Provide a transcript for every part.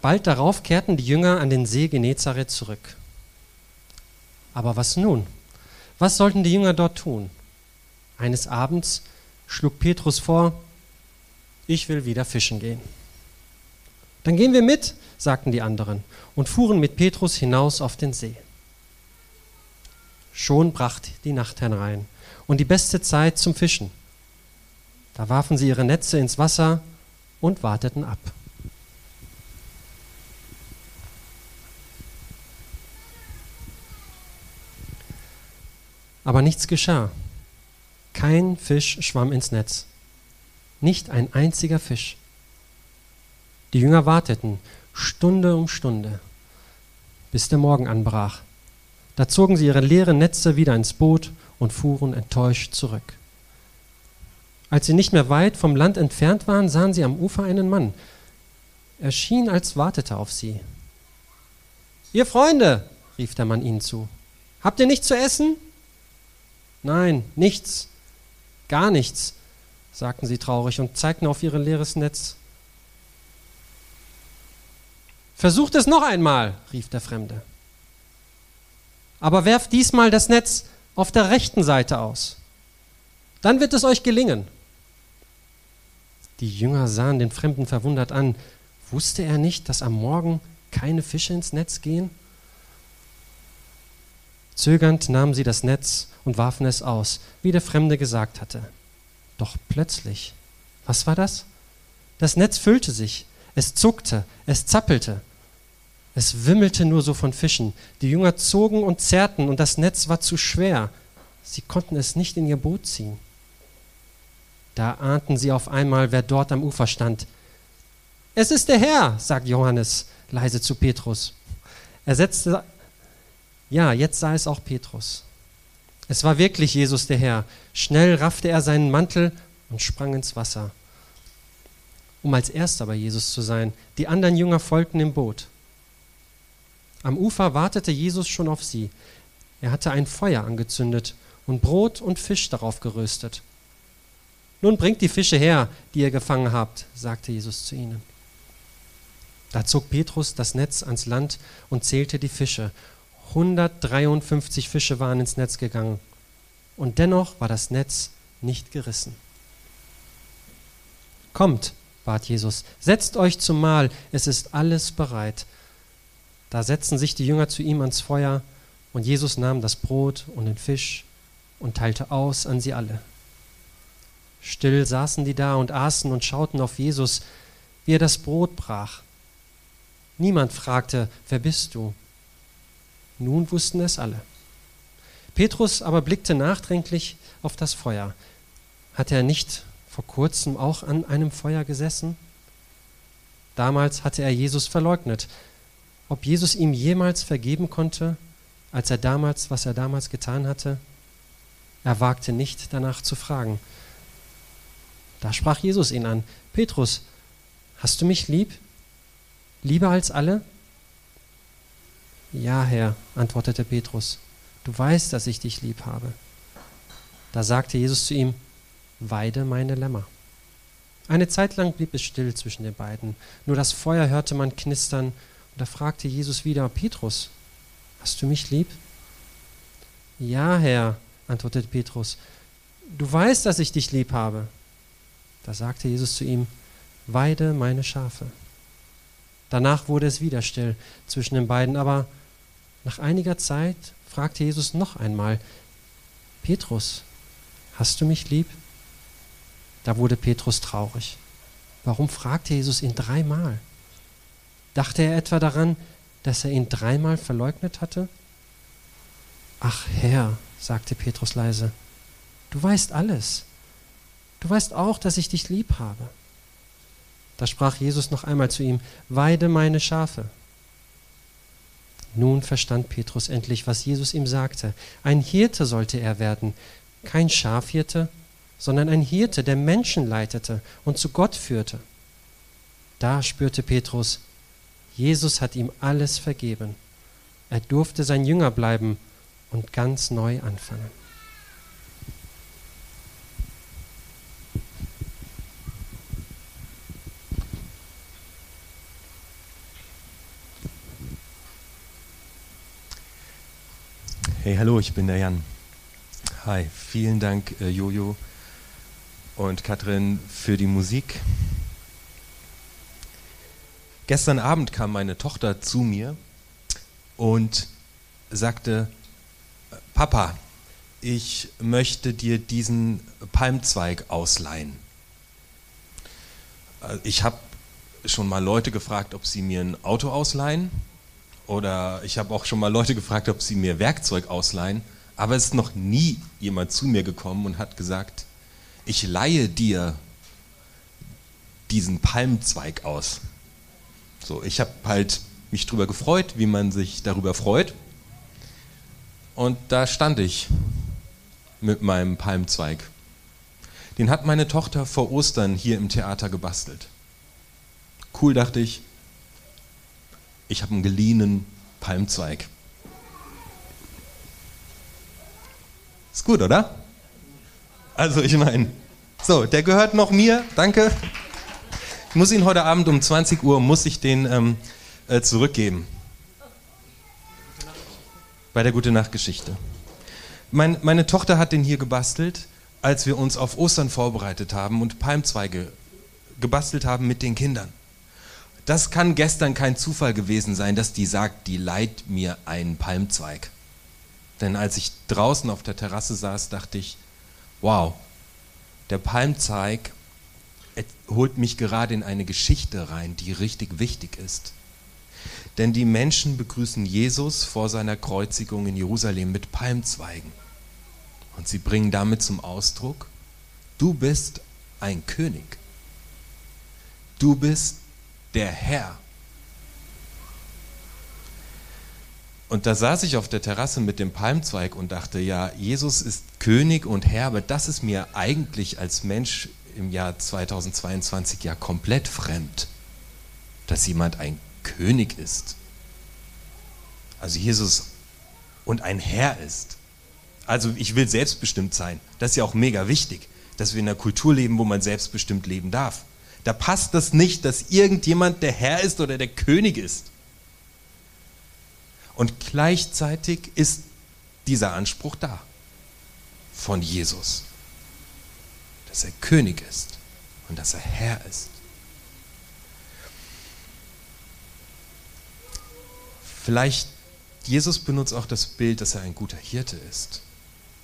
Bald darauf kehrten die Jünger an den See Genezareth zurück. Aber was nun? Was sollten die Jünger dort tun? Eines Abends schlug Petrus vor, ich will wieder fischen gehen. Dann gehen wir mit, sagten die anderen und fuhren mit Petrus hinaus auf den See. Schon bracht die Nacht herein und die beste Zeit zum Fischen. Da warfen sie ihre Netze ins Wasser und warteten ab. Aber nichts geschah. Kein Fisch schwamm ins Netz. Nicht ein einziger Fisch. Die Jünger warteten Stunde um Stunde, bis der Morgen anbrach. Da zogen sie ihre leeren Netze wieder ins Boot und fuhren enttäuscht zurück. Als sie nicht mehr weit vom Land entfernt waren, sahen sie am Ufer einen Mann. Er schien, als wartete auf sie. Ihr Freunde, rief der Mann ihnen zu, habt ihr nichts zu essen? Nein, nichts, gar nichts, sagten sie traurig und zeigten auf ihr leeres Netz. Versucht es noch einmal, rief der Fremde. Aber werft diesmal das Netz auf der rechten Seite aus. Dann wird es euch gelingen. Die Jünger sahen den Fremden verwundert an. Wusste er nicht, dass am Morgen keine Fische ins Netz gehen? Zögernd nahmen sie das Netz und warfen es aus, wie der Fremde gesagt hatte. Doch plötzlich, was war das? Das Netz füllte sich, es zuckte, es zappelte. Es wimmelte nur so von Fischen. Die Jünger zogen und zerrten und das Netz war zu schwer. Sie konnten es nicht in ihr Boot ziehen. Da ahnten sie auf einmal, wer dort am Ufer stand. Es ist der Herr, sagt Johannes leise zu Petrus. Er setzte, ja, jetzt sah es auch Petrus. Es war wirklich Jesus der Herr. Schnell raffte er seinen Mantel und sprang ins Wasser, um als erster bei Jesus zu sein. Die anderen Jünger folgten im Boot. Am Ufer wartete Jesus schon auf sie. Er hatte ein Feuer angezündet und Brot und Fisch darauf geröstet. Nun bringt die Fische her, die ihr gefangen habt, sagte Jesus zu ihnen. Da zog Petrus das Netz ans Land und zählte die Fische. 153 Fische waren ins Netz gegangen. Und dennoch war das Netz nicht gerissen. Kommt, bat Jesus, setzt euch zum Mahl, es ist alles bereit. Da setzten sich die Jünger zu ihm ans Feuer, und Jesus nahm das Brot und den Fisch und teilte aus an sie alle. Still saßen die da und aßen und schauten auf Jesus, wie er das Brot brach. Niemand fragte, wer bist du? Nun wussten es alle. Petrus aber blickte nachdenklich auf das Feuer. Hatte er nicht vor kurzem auch an einem Feuer gesessen? Damals hatte er Jesus verleugnet. Ob Jesus ihm jemals vergeben konnte, als er damals, was er damals getan hatte? Er wagte nicht danach zu fragen. Da sprach Jesus ihn an, Petrus, hast du mich lieb? Lieber als alle? Ja, Herr, antwortete Petrus, du weißt, dass ich dich lieb habe. Da sagte Jesus zu ihm, Weide meine Lämmer. Eine Zeit lang blieb es still zwischen den beiden, nur das Feuer hörte man knistern, und da fragte Jesus wieder, Petrus, hast du mich lieb? Ja, Herr, antwortete Petrus, du weißt, dass ich dich lieb habe. Da sagte Jesus zu ihm, Weide meine Schafe. Danach wurde es wieder still zwischen den beiden, aber nach einiger Zeit fragte Jesus noch einmal, Petrus, hast du mich lieb? Da wurde Petrus traurig. Warum fragte Jesus ihn dreimal? Dachte er etwa daran, dass er ihn dreimal verleugnet hatte? Ach Herr, sagte Petrus leise, du weißt alles. Du weißt auch, dass ich dich lieb habe. Da sprach Jesus noch einmal zu ihm, Weide meine Schafe. Nun verstand Petrus endlich, was Jesus ihm sagte. Ein Hirte sollte er werden, kein Schafhirte, sondern ein Hirte, der Menschen leitete und zu Gott führte. Da spürte Petrus, Jesus hat ihm alles vergeben. Er durfte sein Jünger bleiben und ganz neu anfangen. Hey, ich bin der Jan. Hi, vielen Dank, äh, Jojo und Katrin, für die Musik. Gestern Abend kam meine Tochter zu mir und sagte, Papa, ich möchte dir diesen Palmzweig ausleihen. Äh, ich habe schon mal Leute gefragt, ob sie mir ein Auto ausleihen. Oder ich habe auch schon mal Leute gefragt, ob sie mir Werkzeug ausleihen. Aber es ist noch nie jemand zu mir gekommen und hat gesagt, ich leihe dir diesen Palmzweig aus. So, ich habe halt mich darüber gefreut, wie man sich darüber freut. Und da stand ich mit meinem Palmzweig. Den hat meine Tochter vor Ostern hier im Theater gebastelt. Cool, dachte ich. Ich habe einen geliehenen Palmzweig. Ist gut, oder? Also ich meine, so, der gehört noch mir, danke. Ich muss ihn heute Abend um 20 Uhr, muss ich den ähm, äh, zurückgeben. Bei der Gute Nacht Geschichte. Mein, meine Tochter hat den hier gebastelt, als wir uns auf Ostern vorbereitet haben und Palmzweige gebastelt haben mit den Kindern. Das kann gestern kein Zufall gewesen sein, dass die sagt, die leiht mir einen Palmzweig. Denn als ich draußen auf der Terrasse saß, dachte ich, wow, der Palmzweig holt mich gerade in eine Geschichte rein, die richtig wichtig ist. Denn die Menschen begrüßen Jesus vor seiner Kreuzigung in Jerusalem mit Palmzweigen. Und sie bringen damit zum Ausdruck, du bist ein König. Du bist der Herr. Und da saß ich auf der Terrasse mit dem Palmzweig und dachte, ja, Jesus ist König und Herr, aber das ist mir eigentlich als Mensch im Jahr 2022 ja komplett fremd, dass jemand ein König ist. Also Jesus und ein Herr ist. Also ich will selbstbestimmt sein. Das ist ja auch mega wichtig, dass wir in einer Kultur leben, wo man selbstbestimmt leben darf. Da passt das nicht, dass irgendjemand der Herr ist oder der König ist. Und gleichzeitig ist dieser Anspruch da von Jesus, dass er König ist und dass er Herr ist. Vielleicht, Jesus benutzt auch das Bild, dass er ein guter Hirte ist.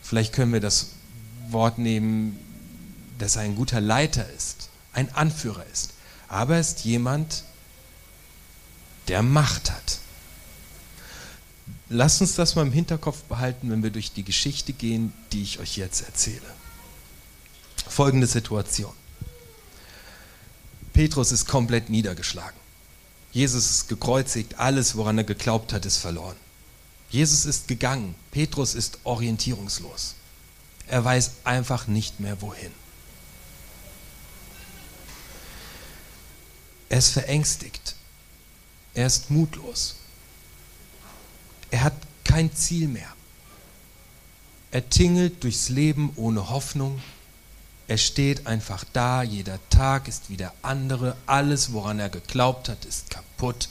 Vielleicht können wir das Wort nehmen, dass er ein guter Leiter ist, ein Anführer ist. Aber er ist jemand, der Macht hat. Lasst uns das mal im Hinterkopf behalten, wenn wir durch die Geschichte gehen, die ich euch jetzt erzähle. Folgende Situation. Petrus ist komplett niedergeschlagen. Jesus ist gekreuzigt, alles, woran er geglaubt hat, ist verloren. Jesus ist gegangen, Petrus ist orientierungslos. Er weiß einfach nicht mehr wohin. Er ist verängstigt. Er ist mutlos. Er hat kein Ziel mehr. Er tingelt durchs Leben ohne Hoffnung, er steht einfach da, jeder Tag ist wie der andere, alles, woran er geglaubt hat, ist kaputt,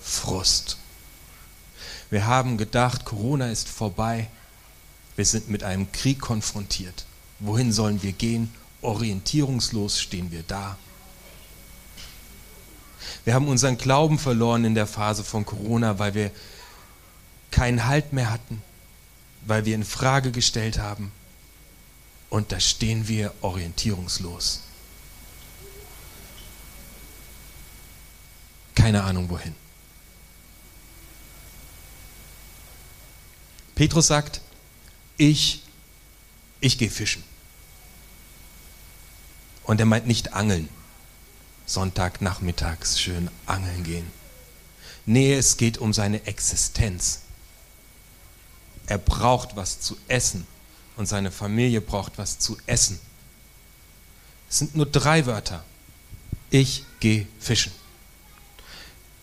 Frust. Wir haben gedacht, Corona ist vorbei, wir sind mit einem Krieg konfrontiert. Wohin sollen wir gehen? Orientierungslos stehen wir da. Wir haben unseren Glauben verloren in der Phase von Corona, weil wir keinen Halt mehr hatten, weil wir in Frage gestellt haben, und da stehen wir orientierungslos. Keine Ahnung wohin. Petrus sagt, ich, ich gehe fischen. Und er meint nicht angeln. Sonntagnachmittags schön angeln gehen. Nee, es geht um seine Existenz. Er braucht was zu essen und seine Familie braucht was zu essen. Es sind nur drei Wörter. Ich gehe fischen.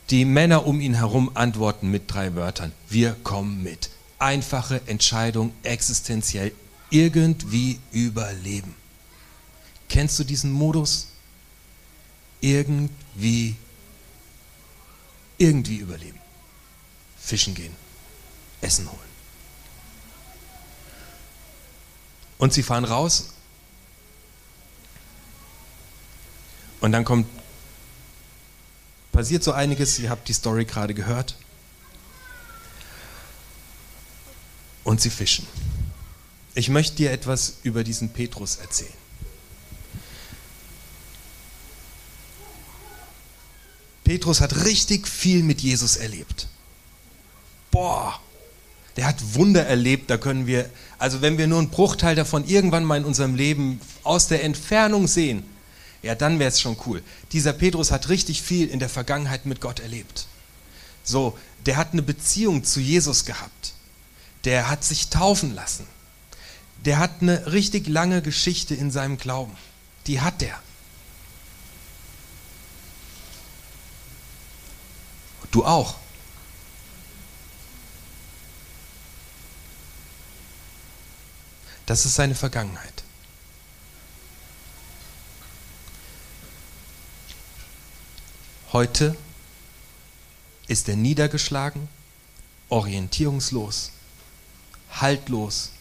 Die Männer um ihn herum antworten mit drei Wörtern. Wir kommen mit. Einfache Entscheidung, existenziell, irgendwie überleben. Kennst du diesen Modus? Irgendwie, irgendwie überleben. Fischen gehen, Essen holen. Und sie fahren raus. Und dann kommt, passiert so einiges, ihr habt die Story gerade gehört. Und sie fischen. Ich möchte dir etwas über diesen Petrus erzählen. Petrus hat richtig viel mit Jesus erlebt. Boah, der hat Wunder erlebt, da können wir, also wenn wir nur einen Bruchteil davon irgendwann mal in unserem Leben aus der Entfernung sehen, ja, dann wäre es schon cool. Dieser Petrus hat richtig viel in der Vergangenheit mit Gott erlebt. So, der hat eine Beziehung zu Jesus gehabt. Der hat sich taufen lassen. Der hat eine richtig lange Geschichte in seinem Glauben. Die hat der. Du auch. Das ist seine Vergangenheit. Heute ist er niedergeschlagen, orientierungslos, haltlos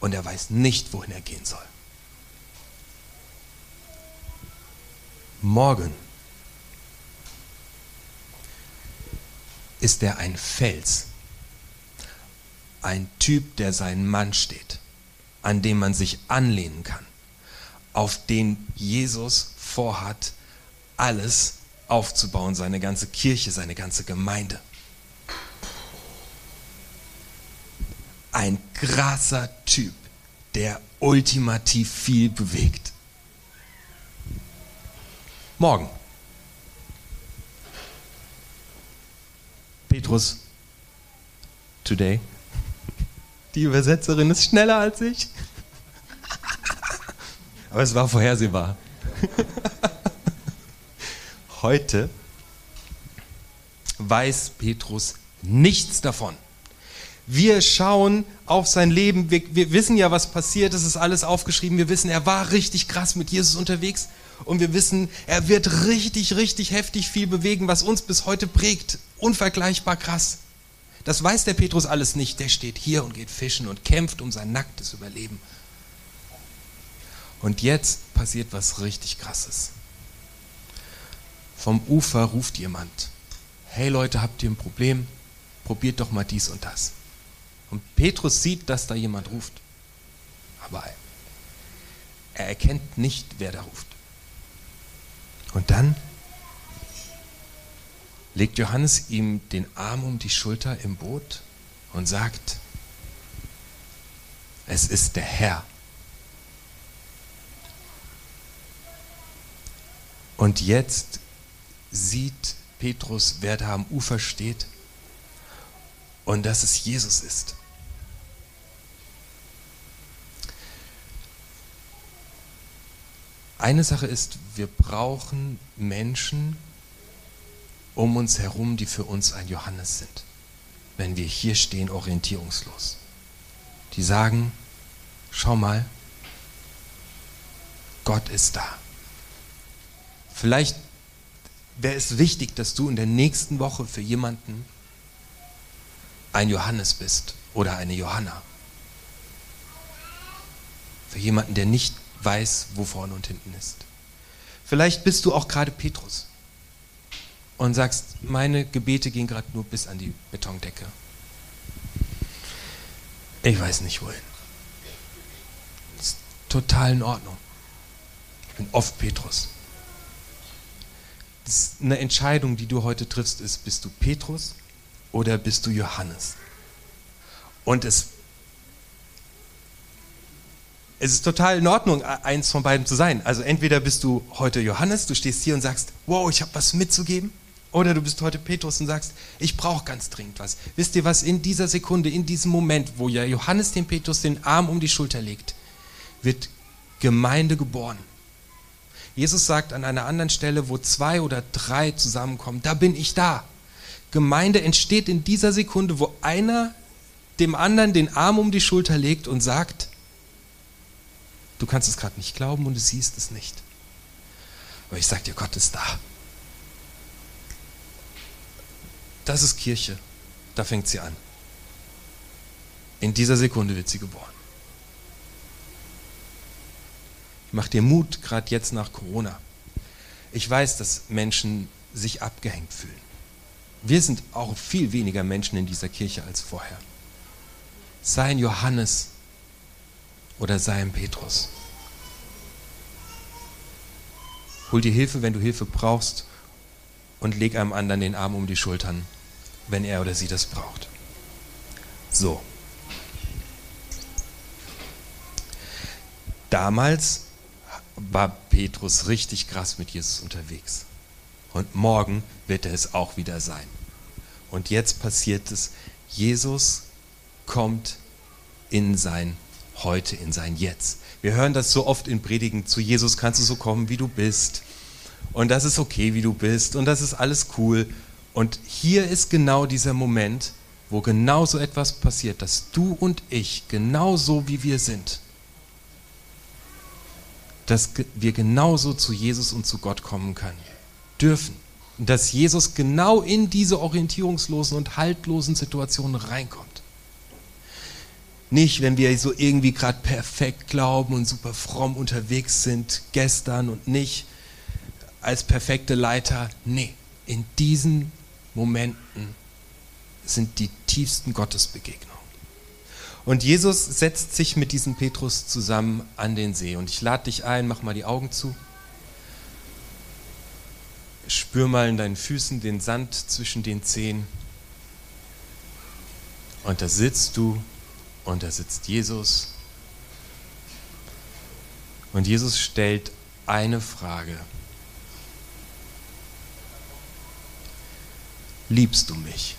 und er weiß nicht, wohin er gehen soll. Morgen ist er ein Fels, ein Typ, der seinen Mann steht, an dem man sich anlehnen kann, auf den Jesus vorhat, alles aufzubauen, seine ganze Kirche, seine ganze Gemeinde. Ein krasser Typ, der ultimativ viel bewegt. Morgen Petrus, today. Die Übersetzerin ist schneller als ich. Aber es war vorhersehbar. Heute weiß Petrus nichts davon. Wir schauen auf sein Leben, wir, wir, wissen ja, was passiert, es ist alles aufgeschrieben, wir wissen, er war richtig krass mit Jesus unterwegs und wir wissen, er wird richtig, richtig heftig viel bewegen, was uns bis heute prägt. Unvergleichbar krass. Das weiß der Petrus alles nicht. Der steht hier und geht fischen und kämpft um sein nacktes Überleben. Und jetzt passiert was richtig Krasses. Vom Ufer ruft jemand, hey Leute, habt ihr ein Problem? Probiert doch mal dies und das. Und Petrus sieht, dass da jemand ruft. Aber er erkennt nicht, wer da ruft. Und dann legt Johannes ihm den Arm um die Schulter im Boot und sagt, es ist der Herr. Und jetzt sieht Petrus, wer da am Ufer steht und dass es Jesus ist. Eine Sache ist, wir brauchen Menschen um uns herum, die für uns ein Johannes sind, wenn wir hier stehen orientierungslos. Die sagen, schau mal, Gott ist da. Vielleicht wäre es wichtig, dass du in der nächsten Woche für jemanden ein Johannes bist oder eine Johanna. Für jemanden, der nicht weiß, wo vorne und hinten ist. Vielleicht bist du auch gerade Petrus und sagst, meine Gebete gehen gerade nur bis an die Betondecke. Ich weiß nicht wohin. Das ist total in Ordnung. Ich bin oft Petrus. Das ist eine Entscheidung, die du heute triffst, ist, bist du Petrus oder bist du Johannes? Und es es ist total in Ordnung, eins von beiden zu sein. Also entweder bist du heute Johannes, du stehst hier und sagst, wow, ich habe was mitzugeben. Oder du bist heute Petrus und sagst, ich brauche ganz dringend was. Wisst ihr was, in dieser Sekunde, in diesem Moment, wo ja Johannes dem Petrus den Arm um die Schulter legt, wird Gemeinde geboren. Jesus sagt an einer anderen Stelle, wo zwei oder drei zusammenkommen, da bin ich da. Gemeinde entsteht in dieser Sekunde, wo einer dem anderen den Arm um die Schulter legt und sagt, Du kannst es gerade nicht glauben und du siehst es nicht. Aber ich sage dir, Gott ist da. Das ist Kirche. Da fängt sie an. In dieser Sekunde wird sie geboren. Mach dir Mut, gerade jetzt nach Corona. Ich weiß, dass Menschen sich abgehängt fühlen. Wir sind auch viel weniger Menschen in dieser Kirche als vorher. Sei ein Johannes oder sei ein Petrus. Hol dir Hilfe, wenn du Hilfe brauchst und leg einem anderen den Arm um die Schultern, wenn er oder sie das braucht. So. Damals war Petrus richtig krass mit Jesus unterwegs. Und morgen wird er es auch wieder sein. Und jetzt passiert es, Jesus kommt in sein Heute, in sein Jetzt. Wir hören das so oft in Predigen, zu Jesus kannst du so kommen, wie du bist. Und das ist okay, wie du bist. Und das ist alles cool. Und hier ist genau dieser Moment, wo genau so etwas passiert, dass du und ich genauso wie wir sind, dass wir genauso zu Jesus und zu Gott kommen können, dürfen. Dass Jesus genau in diese orientierungslosen und haltlosen Situationen reinkommt. Nicht, wenn wir so irgendwie gerade perfekt glauben und super fromm unterwegs sind, gestern und nicht als perfekte Leiter. Nee, in diesen Momenten sind die tiefsten Gottesbegegnungen. Und Jesus setzt sich mit diesem Petrus zusammen an den See. Und ich lade dich ein, mach mal die Augen zu. Spür mal in deinen Füßen den Sand zwischen den Zehen. Und da sitzt du und da sitzt Jesus. Und Jesus stellt eine Frage. Liebst du mich?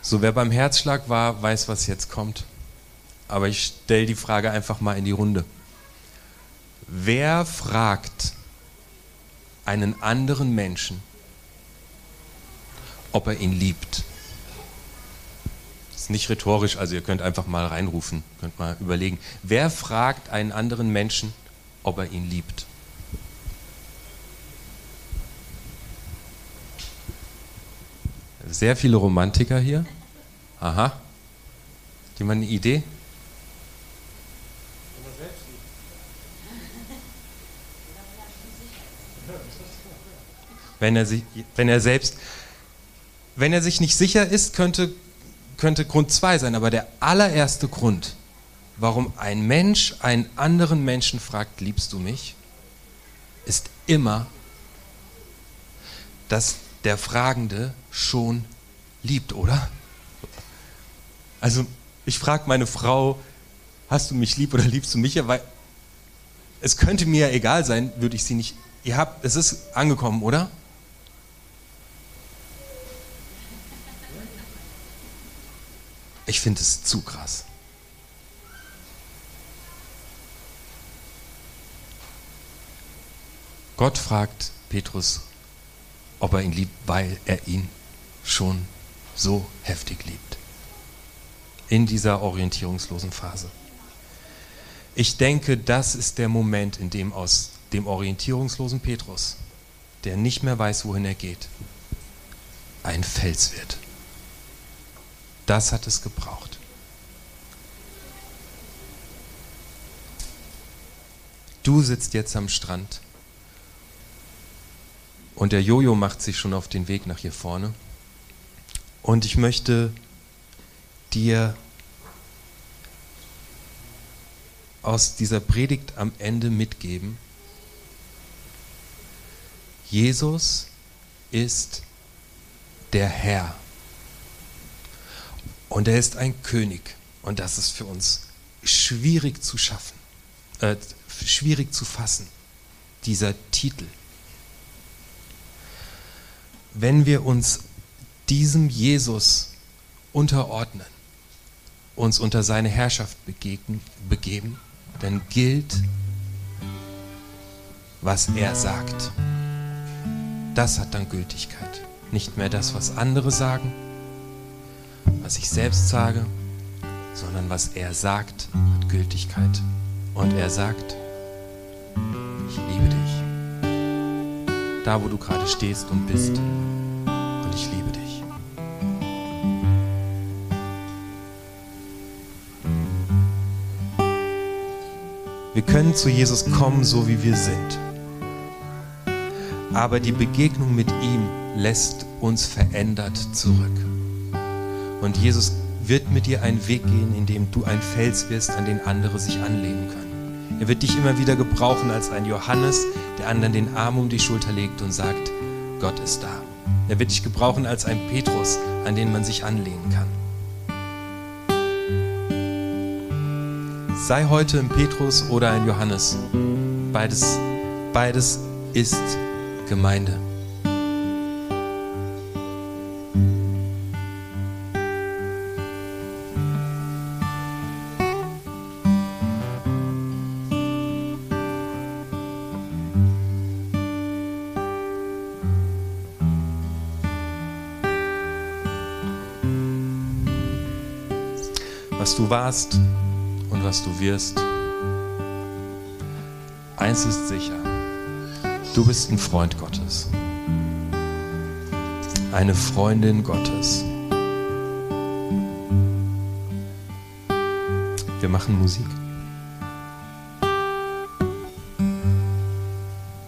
So, wer beim Herzschlag war, weiß, was jetzt kommt. Aber ich stelle die Frage einfach mal in die Runde. Wer fragt einen anderen Menschen, ob er ihn liebt? Das ist nicht rhetorisch, also ihr könnt einfach mal reinrufen, könnt mal überlegen. Wer fragt einen anderen Menschen, ob er ihn liebt? Sehr viele Romantiker hier. Aha. Hat jemand eine Idee? Wenn er, sich, wenn er selbst, wenn er sich nicht sicher ist, könnte, könnte Grund zwei sein. Aber der allererste Grund, warum ein Mensch einen anderen Menschen fragt, liebst du mich, ist immer, dass der Fragende schon liebt, oder? Also ich frage meine Frau, hast du mich lieb oder liebst du mich? Weil es könnte mir ja egal sein, würde ich sie nicht. Ihr habt, es ist angekommen, oder? Ich finde es zu krass. Gott fragt Petrus, ob er ihn liebt, weil er ihn schon so heftig liebt. In dieser orientierungslosen Phase. Ich denke, das ist der Moment, in dem aus dem orientierungslosen Petrus, der nicht mehr weiß, wohin er geht, ein Fels wird. Das hat es gebraucht. Du sitzt jetzt am Strand und der Jojo macht sich schon auf den Weg nach hier vorne. Und ich möchte dir aus dieser Predigt am Ende mitgeben, Jesus ist der Herr. Und er ist ein König. Und das ist für uns schwierig zu schaffen, äh, schwierig zu fassen, dieser Titel wenn wir uns diesem Jesus unterordnen, uns unter seine Herrschaft begegnen, begeben, dann gilt, was er sagt. Das hat dann Gültigkeit. Nicht mehr das, was andere sagen, was ich selbst sage, sondern was er sagt, hat Gültigkeit. Und er sagt, ich liebe dich. Da, wo du gerade stehst und bist. Und ich liebe dich. Wir können zu Jesus kommen, so wie wir sind. Aber die Begegnung mit ihm lässt uns verändert zurück. Und Jesus wird mit dir einen Weg gehen, in dem du ein Fels wirst, an den andere sich anlehnen können. Er wird dich immer wieder gebrauchen als ein Johannes, der anderen den Arm um die Schulter legt und sagt, Gott ist da. Er wird dich gebrauchen als ein Petrus, an den man sich anlehnen kann. Sei heute ein Petrus oder ein Johannes. Beides, beides ist Gemeinde. Was du warst und was du wirst. Eins ist sicher, du bist ein Freund Gottes, eine Freundin Gottes. Wir machen Musik.